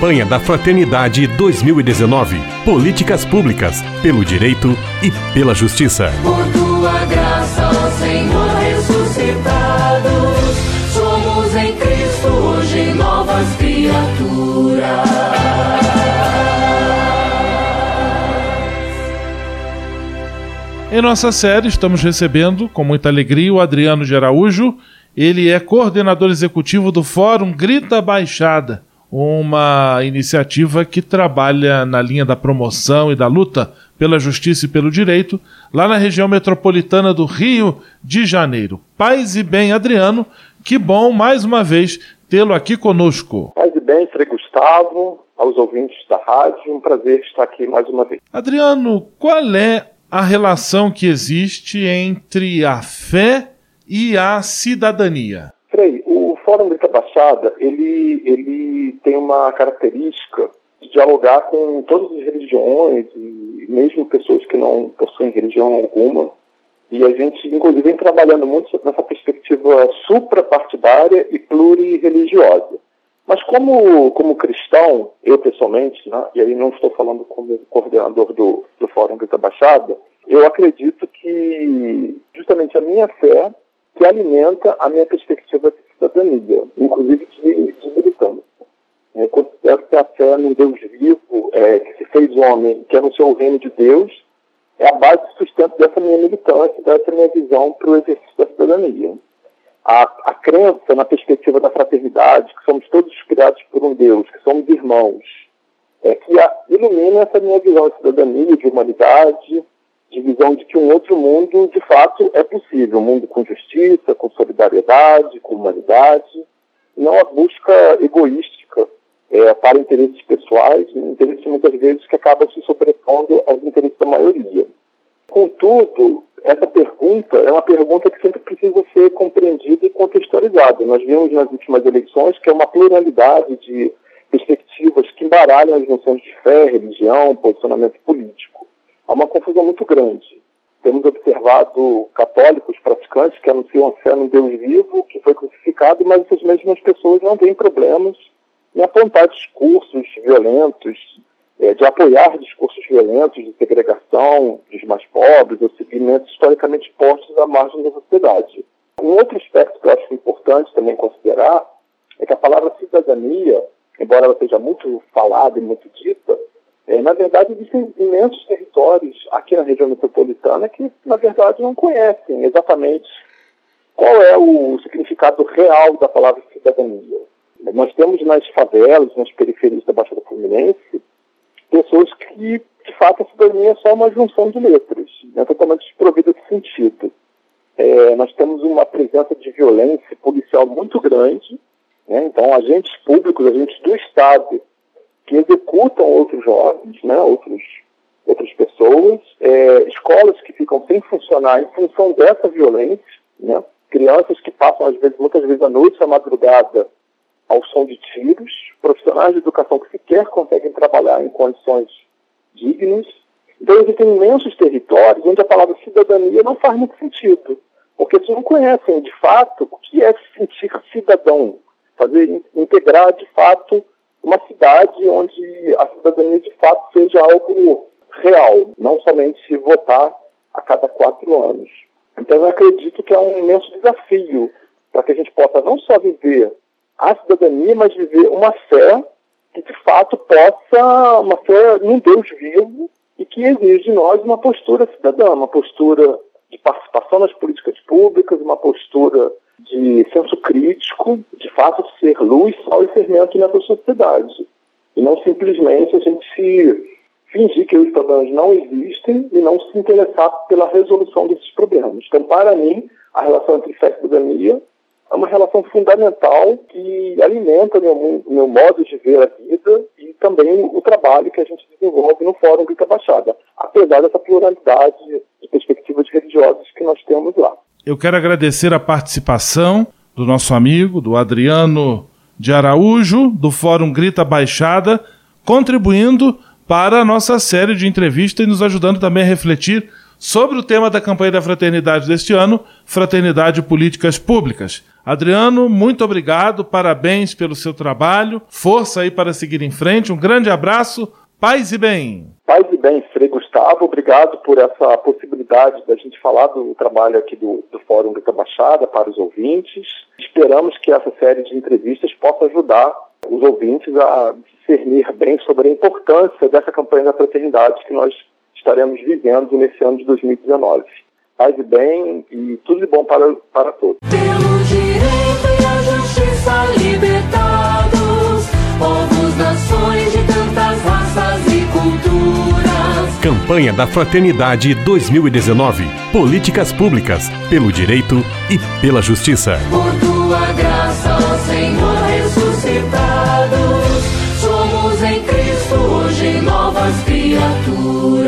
Campanha da Fraternidade 2019. Políticas públicas, pelo direito e pela justiça. Por tua graça, ó Senhor ressuscitado, somos em Cristo hoje novas criaturas. Em nossa série, estamos recebendo com muita alegria o Adriano de Araújo. Ele é coordenador executivo do Fórum Grita Baixada, uma iniciativa que trabalha na linha da promoção e da luta pela justiça e pelo direito, lá na região metropolitana do Rio de Janeiro. Paz e bem, Adriano, que bom mais uma vez tê-lo aqui conosco. Paz e bem, Frei Gustavo, aos ouvintes da rádio, um prazer estar aqui mais uma vez. Adriano, qual é a relação que existe entre a fé e a cidadania? Fórum Grita Baixada, ele, ele tem uma característica de dialogar com todas as religiões e mesmo pessoas que não possuem religião alguma. E a gente, inclusive, vem trabalhando muito nessa perspectiva suprapartidária e plurireligiosa. Mas como, como cristão, eu pessoalmente, né, e aí não estou falando como coordenador do, do Fórum Grita Baixada, eu acredito que justamente a minha fé que alimenta a minha perspectiva de cidadania, inclusive de, de militância. Eu considero que a fé num Deus vivo, é, que se fez homem, que é no seu reino de Deus, é a base de sustento dessa minha militância, dessa minha visão para o exercício da cidadania a, a crença na perspectiva da fraternidade, que somos todos criados por um Deus, que somos irmãos, é, que a, ilumina essa minha visão de cidadania, de humanidade, de visão de que um outro mundo, de fato, é possível. Um mundo com justiça, com solidariedade, com humanidade, não a busca egoística é, para interesses pessoais, interesses muitas vezes que acabam se sobrepondo aos interesses da maioria. Contudo, essa pergunta é uma pergunta que sempre precisa ser compreendida e contextualizada. Nós vimos nas últimas eleições que é uma pluralidade de perspectivas que embaralham as noções de fé, religião, posicionamento político. Há uma confusão muito grande. Temos observado católicos praticantes que anunciam a fé no Deus vivo, que foi crucificado, mas essas mesmas pessoas não têm problemas em apontar discursos violentos, é, de apoiar discursos violentos de segregação dos mais pobres ou segmentos historicamente postos à margem da sociedade. Um outro aspecto que eu acho importante também considerar é que a palavra cidadania, embora ela seja muito falada e muito dita, é, na verdade existem imensos territórios aqui na região metropolitana que, na verdade, não conhecem exatamente qual é o significado real da palavra cidadania. Nós temos nas favelas, nas periferias da Baixada Fluminense, pessoas que, de fato, a cidadania é só uma junção de letras, né, totalmente desprovida de sentido. É, nós temos uma presença de violência policial muito grande, né, então agentes públicos, agentes do Estado, que executam outros jovens, né, outros, outras pessoas, é, escolas que ficam sem funcionar em função dessa violência, né, crianças que passam, às vezes, muitas vezes à noite, à madrugada, ao som de tiros, profissionais de educação que sequer conseguem trabalhar em condições dignas. Então, existem imensos territórios onde a palavra cidadania não faz muito sentido, porque eles não conhecem, de fato, o que é se sentir cidadão, fazer integrar, de fato, uma cidade onde a cidadania, de fato, seja algo real, não somente votar a cada quatro anos. Então, eu acredito que é um imenso desafio para que a gente possa não só viver a cidadania, mas viver uma fé que de fato possa, uma fé num Deus vivo e que exige de nós uma postura cidadã, uma postura de participação nas políticas públicas, uma postura de senso crítico, de fato ser luz, sol e fermento nessa sociedade. E não simplesmente a gente se fingir que os problemas não existem e não se interessar pela resolução desses problemas. Então, para mim, a relação entre fé e cidadania é uma relação fundamental que alimenta meu, meu, modo de ver a vida e também o trabalho que a gente desenvolve no Fórum Grita Baixada, apesar dessa pluralidade de perspectivas religiosas que nós temos lá. Eu quero agradecer a participação do nosso amigo, do Adriano de Araújo, do Fórum Grita Baixada, contribuindo para a nossa série de entrevistas e nos ajudando também a refletir sobre o tema da campanha da fraternidade deste ano, Fraternidade Políticas Públicas. Adriano, muito obrigado, parabéns pelo seu trabalho, força aí para seguir em frente, um grande abraço, paz e bem. Bem, Frei Gustavo, obrigado por essa possibilidade da gente falar do trabalho aqui do, do Fórum Grita Baixada para os ouvintes. Esperamos que essa série de entrevistas possa ajudar os ouvintes a discernir bem sobre a importância dessa campanha da fraternidade que nós estaremos vivendo nesse ano de 2019. Paz e bem e tudo de bom para, para todos. Campanha da Fraternidade 2019. Políticas públicas pelo direito e pela justiça. Por tua graça, ó Senhor ressuscitados, somos em Cristo hoje novas criaturas.